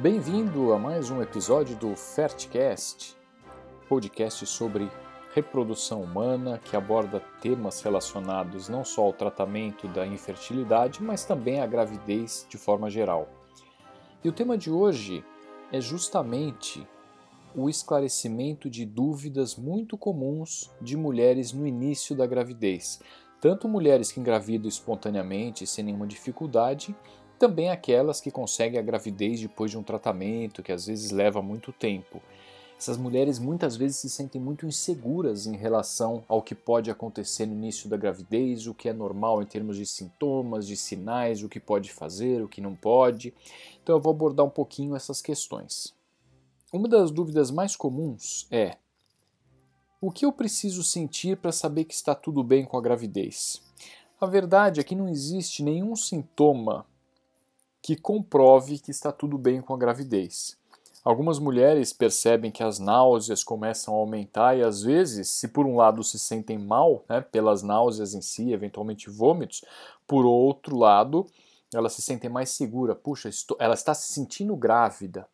Bem-vindo a mais um episódio do Fertcast, podcast sobre reprodução humana que aborda temas relacionados não só ao tratamento da infertilidade, mas também à gravidez de forma geral. E o tema de hoje é justamente o esclarecimento de dúvidas muito comuns de mulheres no início da gravidez, tanto mulheres que engravidam espontaneamente sem nenhuma dificuldade, também aquelas que conseguem a gravidez depois de um tratamento que às vezes leva muito tempo. Essas mulheres muitas vezes se sentem muito inseguras em relação ao que pode acontecer no início da gravidez, o que é normal em termos de sintomas, de sinais, o que pode fazer, o que não pode. Então eu vou abordar um pouquinho essas questões. Uma das dúvidas mais comuns é: o que eu preciso sentir para saber que está tudo bem com a gravidez? A verdade é que não existe nenhum sintoma que comprove que está tudo bem com a gravidez. Algumas mulheres percebem que as náuseas começam a aumentar e às vezes, se por um lado se sentem mal, né, pelas náuseas em si, eventualmente vômitos, por outro lado, ela se sentem mais segura. Puxa, estou... ela está se sentindo grávida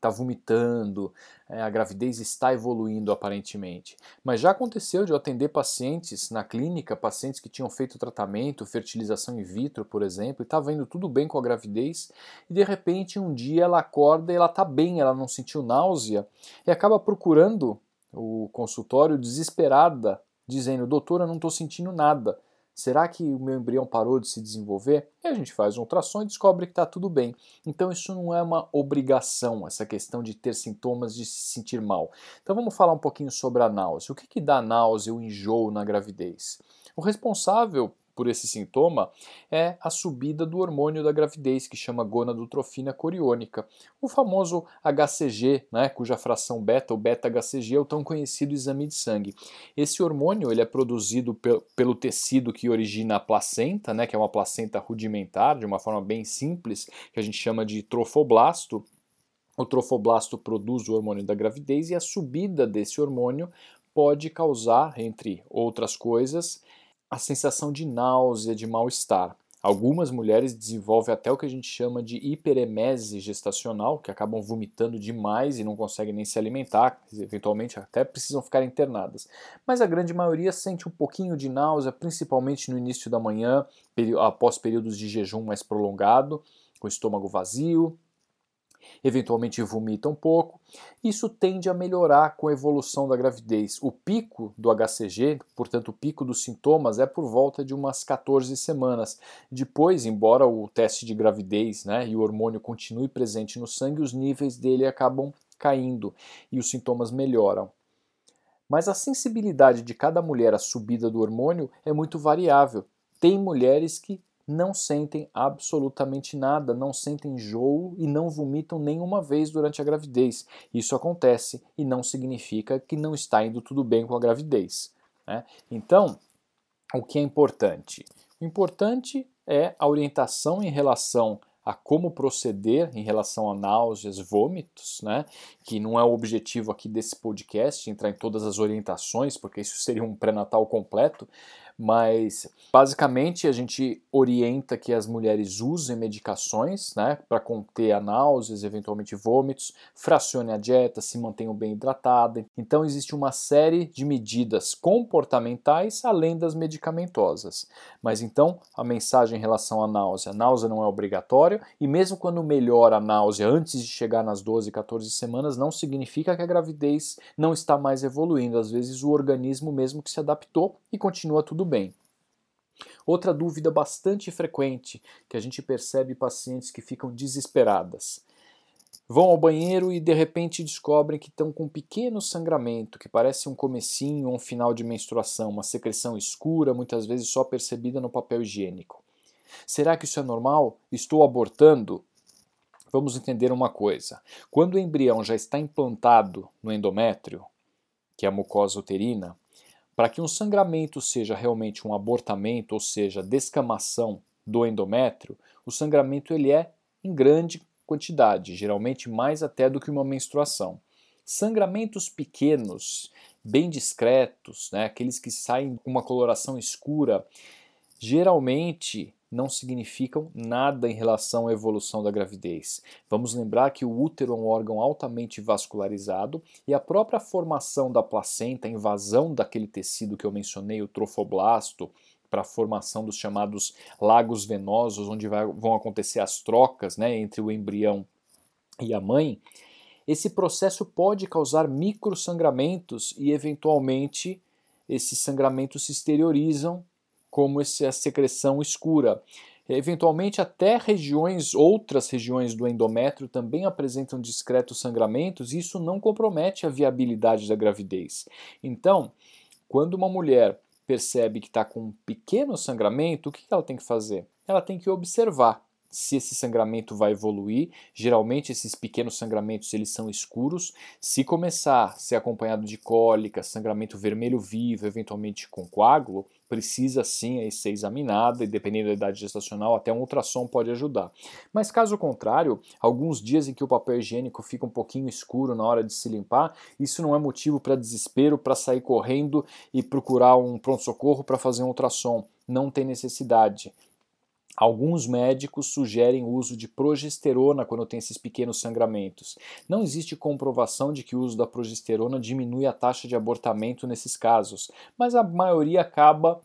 está vomitando, é, a gravidez está evoluindo aparentemente. Mas já aconteceu de eu atender pacientes na clínica, pacientes que tinham feito tratamento, fertilização in vitro, por exemplo, e estava indo tudo bem com a gravidez, e de repente um dia ela acorda e ela está bem, ela não sentiu náusea, e acaba procurando o consultório desesperada, dizendo: Doutora, não estou sentindo nada. Será que o meu embrião parou de se desenvolver? E a gente faz um ultrassom e descobre que está tudo bem. Então isso não é uma obrigação, essa questão de ter sintomas de se sentir mal. Então vamos falar um pouquinho sobre a náusea. O que, que dá náusea, o enjoo na gravidez? O responsável por esse sintoma é a subida do hormônio da gravidez, que chama gonadotrofina coriônica, o famoso HCG, né, cuja fração beta, o beta-HCG, é o tão conhecido exame de sangue. Esse hormônio ele é produzido pelo tecido que origina a placenta, né, que é uma placenta rudimentar, de uma forma bem simples, que a gente chama de trofoblasto, o trofoblasto produz o hormônio da gravidez e a subida desse hormônio pode causar, entre outras coisas, a sensação de náusea, de mal-estar. Algumas mulheres desenvolvem até o que a gente chama de hiperemese gestacional, que acabam vomitando demais e não conseguem nem se alimentar, eventualmente até precisam ficar internadas. Mas a grande maioria sente um pouquinho de náusea, principalmente no início da manhã, após períodos de jejum mais prolongado, com o estômago vazio, eventualmente vomita um pouco. Isso tende a melhorar com a evolução da gravidez. O pico do HCG, portanto, o pico dos sintomas, é por volta de umas 14 semanas. Depois, embora o teste de gravidez né, e o hormônio continue presente no sangue, os níveis dele acabam caindo e os sintomas melhoram. Mas a sensibilidade de cada mulher à subida do hormônio é muito variável. Tem mulheres que não sentem absolutamente nada, não sentem enjoo e não vomitam nenhuma vez durante a gravidez. Isso acontece e não significa que não está indo tudo bem com a gravidez. Né? Então, o que é importante? O importante é a orientação em relação a como proceder em relação a náuseas, vômitos, né? Que não é o objetivo aqui desse podcast entrar em todas as orientações, porque isso seria um pré-natal completo, mas basicamente a gente orienta que as mulheres usem medicações né, para conter a náuseas, eventualmente vômitos, fracione a dieta, se mantenham bem hidratada. Então existe uma série de medidas comportamentais além das medicamentosas. Mas então a mensagem em relação à náusea, a náusea não é obrigatória e mesmo quando melhora a náusea antes de chegar nas 12, 14 semanas, não significa que a gravidez não está mais evoluindo. Às vezes o organismo mesmo que se adaptou e continua tudo bem. Outra dúvida bastante frequente que a gente percebe pacientes que ficam desesperadas. Vão ao banheiro e de repente descobrem que estão com um pequeno sangramento, que parece um comecinho ou um final de menstruação, uma secreção escura, muitas vezes só percebida no papel higiênico. Será que isso é normal? Estou abortando? Vamos entender uma coisa. Quando o embrião já está implantado no endométrio, que é a mucosa uterina, para que um sangramento seja realmente um abortamento, ou seja, descamação do endométrio, o sangramento ele é em grande quantidade, geralmente mais até do que uma menstruação. Sangramentos pequenos, bem discretos, né, aqueles que saem com uma coloração escura, geralmente não significam nada em relação à evolução da gravidez. Vamos lembrar que o útero é um órgão altamente vascularizado e a própria formação da placenta, a invasão daquele tecido que eu mencionei, o trofoblasto, para a formação dos chamados lagos venosos, onde vai, vão acontecer as trocas né, entre o embrião e a mãe, esse processo pode causar microsangramentos e, eventualmente, esses sangramentos se exteriorizam como essa secreção escura. Eventualmente, até regiões, outras regiões do endométrio também apresentam discretos sangramentos, e isso não compromete a viabilidade da gravidez. Então, quando uma mulher percebe que está com um pequeno sangramento, o que ela tem que fazer? Ela tem que observar se esse sangramento vai evoluir. Geralmente esses pequenos sangramentos eles são escuros. Se começar a ser acompanhado de cólica, sangramento vermelho vivo, eventualmente com coágulo, precisa sim aí ser examinada e dependendo da idade gestacional até um ultrassom pode ajudar. Mas caso contrário, alguns dias em que o papel higiênico fica um pouquinho escuro na hora de se limpar, isso não é motivo para desespero, para sair correndo e procurar um pronto socorro para fazer um ultrassom. Não tem necessidade. Alguns médicos sugerem o uso de progesterona quando tem esses pequenos sangramentos. Não existe comprovação de que o uso da progesterona diminui a taxa de abortamento nesses casos, mas a maioria acaba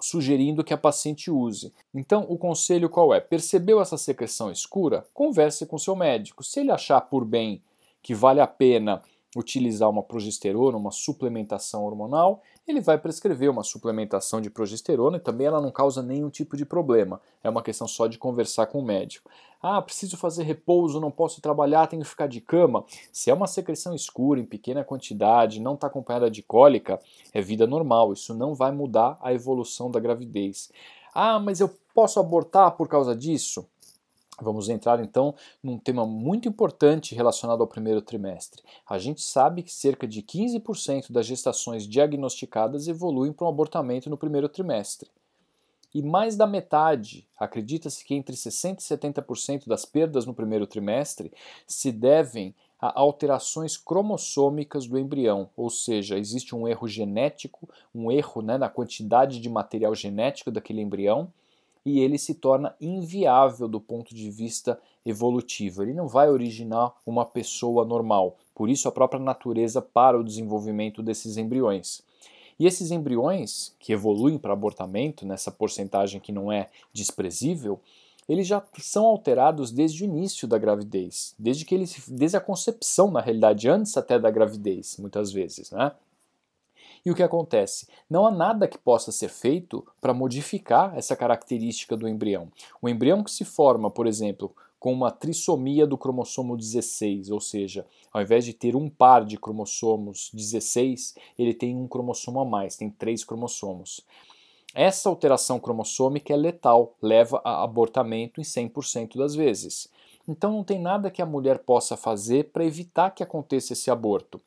sugerindo que a paciente use. Então, o conselho qual é? Percebeu essa secreção escura? Converse com seu médico. Se ele achar por bem que vale a pena utilizar uma progesterona, uma suplementação hormonal, ele vai prescrever uma suplementação de progesterona e também ela não causa nenhum tipo de problema. É uma questão só de conversar com o médico. Ah, preciso fazer repouso, não posso trabalhar, tenho que ficar de cama. Se é uma secreção escura, em pequena quantidade, não está acompanhada de cólica, é vida normal. Isso não vai mudar a evolução da gravidez. Ah, mas eu posso abortar por causa disso? Vamos entrar então num tema muito importante relacionado ao primeiro trimestre. A gente sabe que cerca de 15% das gestações diagnosticadas evoluem para um abortamento no primeiro trimestre. E mais da metade, acredita-se que entre 60% e 70% das perdas no primeiro trimestre se devem a alterações cromossômicas do embrião, ou seja, existe um erro genético, um erro né, na quantidade de material genético daquele embrião e ele se torna inviável do ponto de vista evolutivo. Ele não vai originar uma pessoa normal. Por isso, a própria natureza para o desenvolvimento desses embriões. E esses embriões que evoluem para abortamento, nessa porcentagem que não é desprezível, eles já são alterados desde o início da gravidez, desde que eles, desde a concepção, na realidade, antes até da gravidez, muitas vezes, né? E o que acontece? Não há nada que possa ser feito para modificar essa característica do embrião. O embrião que se forma, por exemplo, com uma trissomia do cromossomo 16, ou seja, ao invés de ter um par de cromossomos 16, ele tem um cromossomo a mais, tem três cromossomos. Essa alteração cromossômica é letal, leva a abortamento em 100% das vezes. Então não tem nada que a mulher possa fazer para evitar que aconteça esse aborto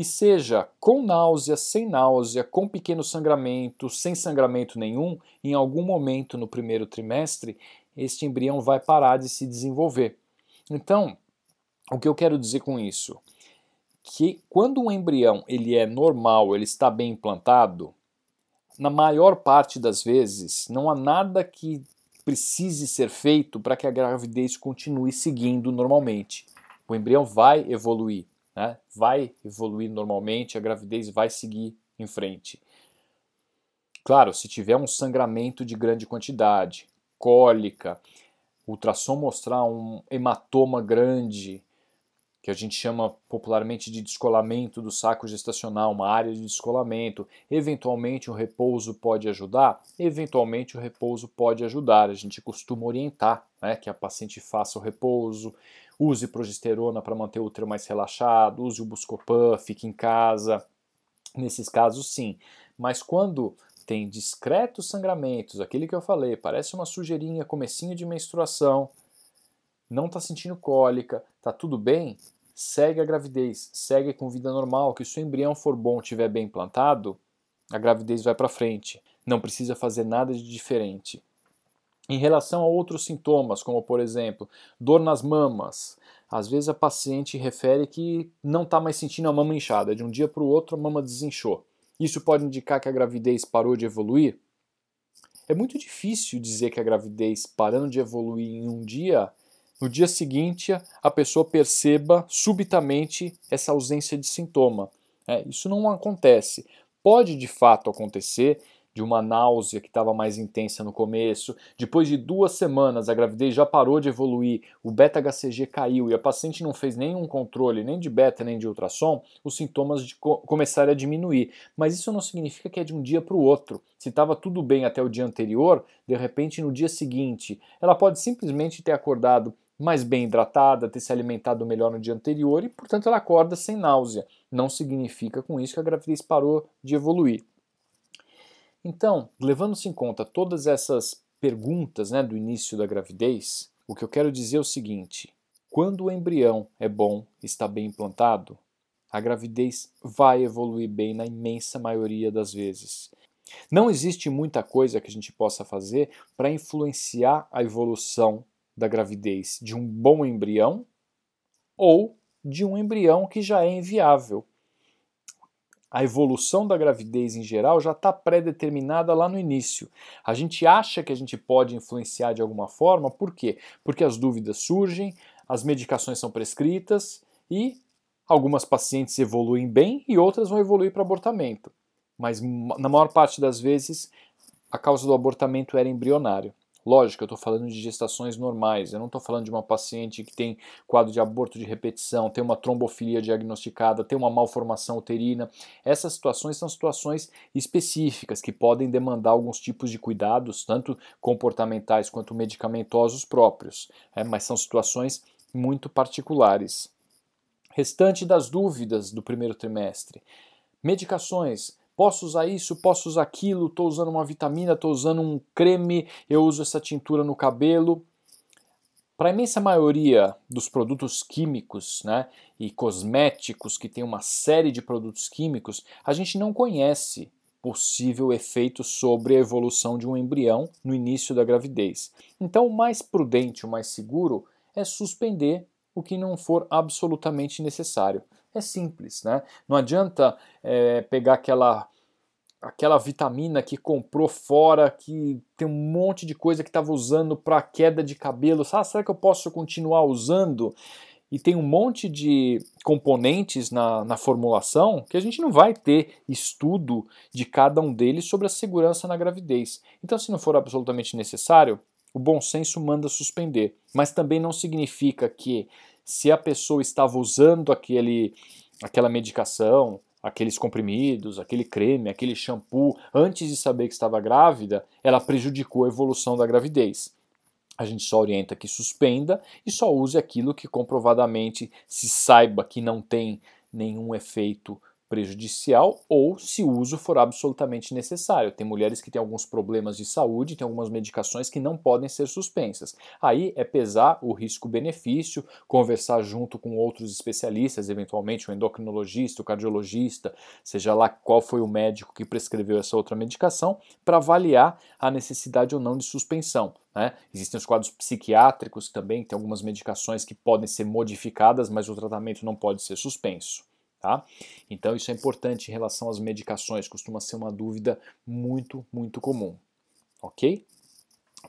e seja com náusea, sem náusea, com pequeno sangramento, sem sangramento nenhum, em algum momento no primeiro trimestre, este embrião vai parar de se desenvolver. Então, o que eu quero dizer com isso? Que quando um embrião ele é normal, ele está bem implantado, na maior parte das vezes não há nada que precise ser feito para que a gravidez continue seguindo normalmente. O embrião vai evoluir né, vai evoluir normalmente, a gravidez vai seguir em frente. Claro, se tiver um sangramento de grande quantidade, cólica, ultrassom mostrar um hematoma grande, que a gente chama popularmente de descolamento do saco gestacional, uma área de descolamento. Eventualmente o repouso pode ajudar? Eventualmente o repouso pode ajudar. A gente costuma orientar né, que a paciente faça o repouso, use progesterona para manter o útero mais relaxado, use o Buscopan, fique em casa. Nesses casos, sim. Mas quando tem discretos sangramentos, aquele que eu falei, parece uma sujeirinha, comecinho de menstruação, não está sentindo cólica, está tudo bem, segue a gravidez, segue com vida normal, que se o embrião for bom, estiver bem plantado, a gravidez vai para frente. Não precisa fazer nada de diferente. Em relação a outros sintomas, como por exemplo, dor nas mamas, às vezes a paciente refere que não está mais sentindo a mama inchada, de um dia para o outro a mama desinchou. Isso pode indicar que a gravidez parou de evoluir? é muito difícil dizer que a gravidez parando de evoluir em um dia, no dia seguinte a pessoa perceba subitamente essa ausência de sintoma. É, isso não acontece. Pode de fato acontecer de uma náusea que estava mais intensa no começo, depois de duas semanas a gravidez já parou de evoluir, o beta-HCG caiu e a paciente não fez nenhum controle, nem de beta nem de ultrassom, os sintomas de co começaram a diminuir. Mas isso não significa que é de um dia para o outro. Se estava tudo bem até o dia anterior, de repente no dia seguinte, ela pode simplesmente ter acordado mais bem hidratada, ter se alimentado melhor no dia anterior e, portanto, ela acorda sem náusea. Não significa com isso que a gravidez parou de evoluir. Então, levando-se em conta todas essas perguntas né, do início da gravidez, o que eu quero dizer é o seguinte: quando o embrião é bom, está bem implantado, a gravidez vai evoluir bem na imensa maioria das vezes. Não existe muita coisa que a gente possa fazer para influenciar a evolução da gravidez de um bom embrião ou de um embrião que já é inviável a evolução da gravidez em geral já está pré-determinada lá no início. A gente acha que a gente pode influenciar de alguma forma, por quê? Porque as dúvidas surgem, as medicações são prescritas e algumas pacientes evoluem bem e outras vão evoluir para abortamento. Mas na maior parte das vezes a causa do abortamento era embrionário. Lógico, eu estou falando de gestações normais, eu não estou falando de uma paciente que tem quadro de aborto de repetição, tem uma trombofilia diagnosticada, tem uma malformação uterina. Essas situações são situações específicas que podem demandar alguns tipos de cuidados, tanto comportamentais quanto medicamentosos próprios, é, mas são situações muito particulares. Restante das dúvidas do primeiro trimestre. Medicações, Posso usar isso, posso usar aquilo, estou usando uma vitamina, estou usando um creme, eu uso essa tintura no cabelo. Para a imensa maioria dos produtos químicos né, e cosméticos, que tem uma série de produtos químicos, a gente não conhece possível efeito sobre a evolução de um embrião no início da gravidez. Então, o mais prudente, o mais seguro é suspender o que não for absolutamente necessário. É simples, né? Não adianta é, pegar aquela aquela vitamina que comprou fora, que tem um monte de coisa que estava usando para queda de cabelo. Ah, será que eu posso continuar usando? E tem um monte de componentes na, na formulação que a gente não vai ter estudo de cada um deles sobre a segurança na gravidez. Então, se não for absolutamente necessário, o bom senso manda suspender. Mas também não significa que se a pessoa estava usando aquele, aquela medicação, aqueles comprimidos, aquele creme, aquele shampoo, antes de saber que estava grávida, ela prejudicou a evolução da gravidez. A gente só orienta que suspenda e só use aquilo que comprovadamente se saiba que não tem nenhum efeito prejudicial ou se o uso for absolutamente necessário. Tem mulheres que têm alguns problemas de saúde, tem algumas medicações que não podem ser suspensas. Aí é pesar o risco-benefício, conversar junto com outros especialistas, eventualmente o endocrinologista, o cardiologista, seja lá qual foi o médico que prescreveu essa outra medicação, para avaliar a necessidade ou não de suspensão. Né? Existem os quadros psiquiátricos também, tem algumas medicações que podem ser modificadas, mas o tratamento não pode ser suspenso. Tá? Então isso é importante em relação às medicações, costuma ser uma dúvida muito, muito comum. Ok?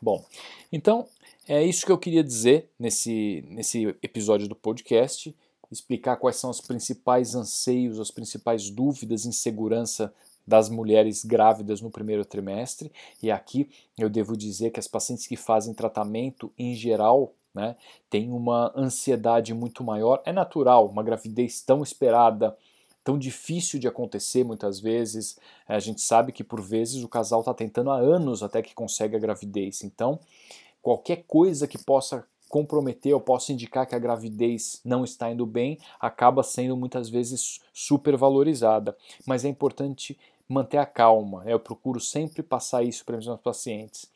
Bom, então é isso que eu queria dizer nesse, nesse episódio do podcast, explicar quais são os principais anseios, as principais dúvidas, insegurança das mulheres grávidas no primeiro trimestre. E aqui eu devo dizer que as pacientes que fazem tratamento, em geral, né, tem uma ansiedade muito maior. É natural, uma gravidez tão esperada, tão difícil de acontecer muitas vezes. A gente sabe que por vezes o casal está tentando há anos até que consegue a gravidez. Então, qualquer coisa que possa comprometer ou possa indicar que a gravidez não está indo bem, acaba sendo muitas vezes super valorizada. Mas é importante manter a calma. Eu procuro sempre passar isso para os meus pacientes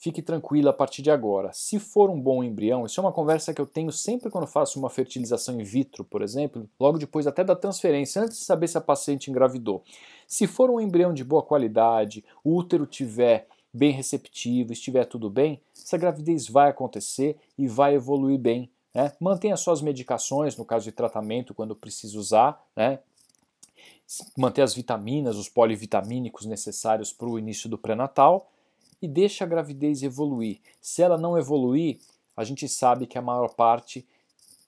fique tranquila a partir de agora. Se for um bom embrião, isso é uma conversa que eu tenho sempre quando faço uma fertilização in vitro, por exemplo, logo depois até da transferência, antes de saber se a paciente engravidou. Se for um embrião de boa qualidade, o útero tiver bem receptivo, estiver tudo bem, essa gravidez vai acontecer e vai evoluir bem. Né? Mantenha suas medicações, no caso de tratamento, quando precisa usar, né? manter as vitaminas, os polivitamínicos necessários para o início do pré-natal e deixa a gravidez evoluir. Se ela não evoluir, a gente sabe que a maior parte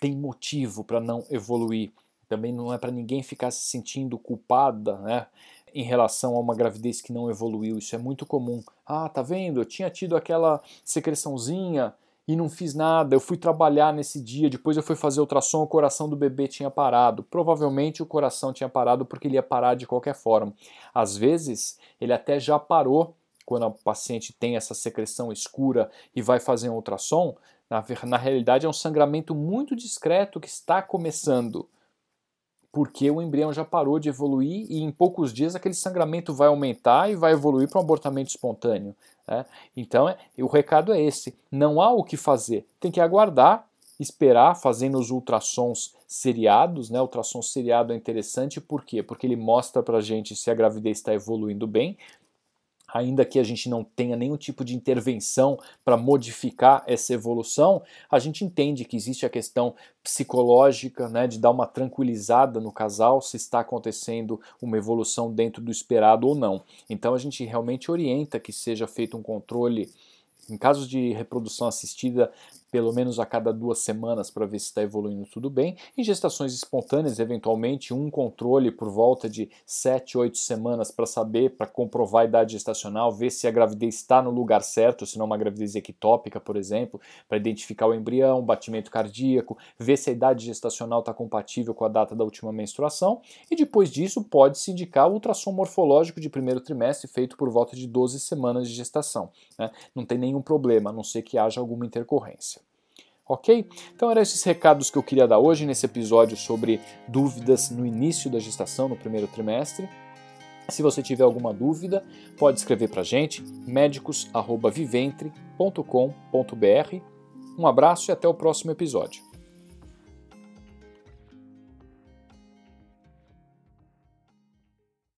tem motivo para não evoluir. Também não é para ninguém ficar se sentindo culpada, né? Em relação a uma gravidez que não evoluiu, isso é muito comum. Ah, tá vendo? Eu tinha tido aquela secreçãozinha e não fiz nada. Eu fui trabalhar nesse dia, depois eu fui fazer ultrassom, o coração do bebê tinha parado. Provavelmente o coração tinha parado porque ele ia parar de qualquer forma. Às vezes, ele até já parou quando a paciente tem essa secreção escura e vai fazer um ultrassom. Na, na realidade, é um sangramento muito discreto que está começando porque o embrião já parou de evoluir e em poucos dias aquele sangramento vai aumentar e vai evoluir para um abortamento espontâneo. Né? Então, é, o recado é esse: não há o que fazer, tem que aguardar, esperar, fazendo os ultrassons seriados. Né? O ultrassom seriado é interessante por quê? Porque ele mostra para a gente se a gravidez está evoluindo bem, ainda que a gente não tenha nenhum tipo de intervenção para modificar essa evolução, a gente entende que existe a questão psicológica, né, de dar uma tranquilizada no casal se está acontecendo uma evolução dentro do esperado ou não. Então a gente realmente orienta que seja feito um controle em casos de reprodução assistida, pelo menos a cada duas semanas para ver se está evoluindo tudo bem. Em gestações espontâneas, eventualmente, um controle por volta de 7, 8 semanas para saber, para comprovar a idade gestacional, ver se a gravidez está no lugar certo, se não é uma gravidez ectópica, por exemplo, para identificar o embrião, batimento cardíaco, ver se a idade gestacional está compatível com a data da última menstruação. E depois disso, pode-se indicar o ultrassom morfológico de primeiro trimestre, feito por volta de 12 semanas de gestação. Né? Não tem nenhum problema, a não ser que haja alguma intercorrência. Ok? Então eram esses recados que eu queria dar hoje nesse episódio sobre dúvidas no início da gestação, no primeiro trimestre. Se você tiver alguma dúvida, pode escrever para a gente, médicos.viventre.com.br. Um abraço e até o próximo episódio.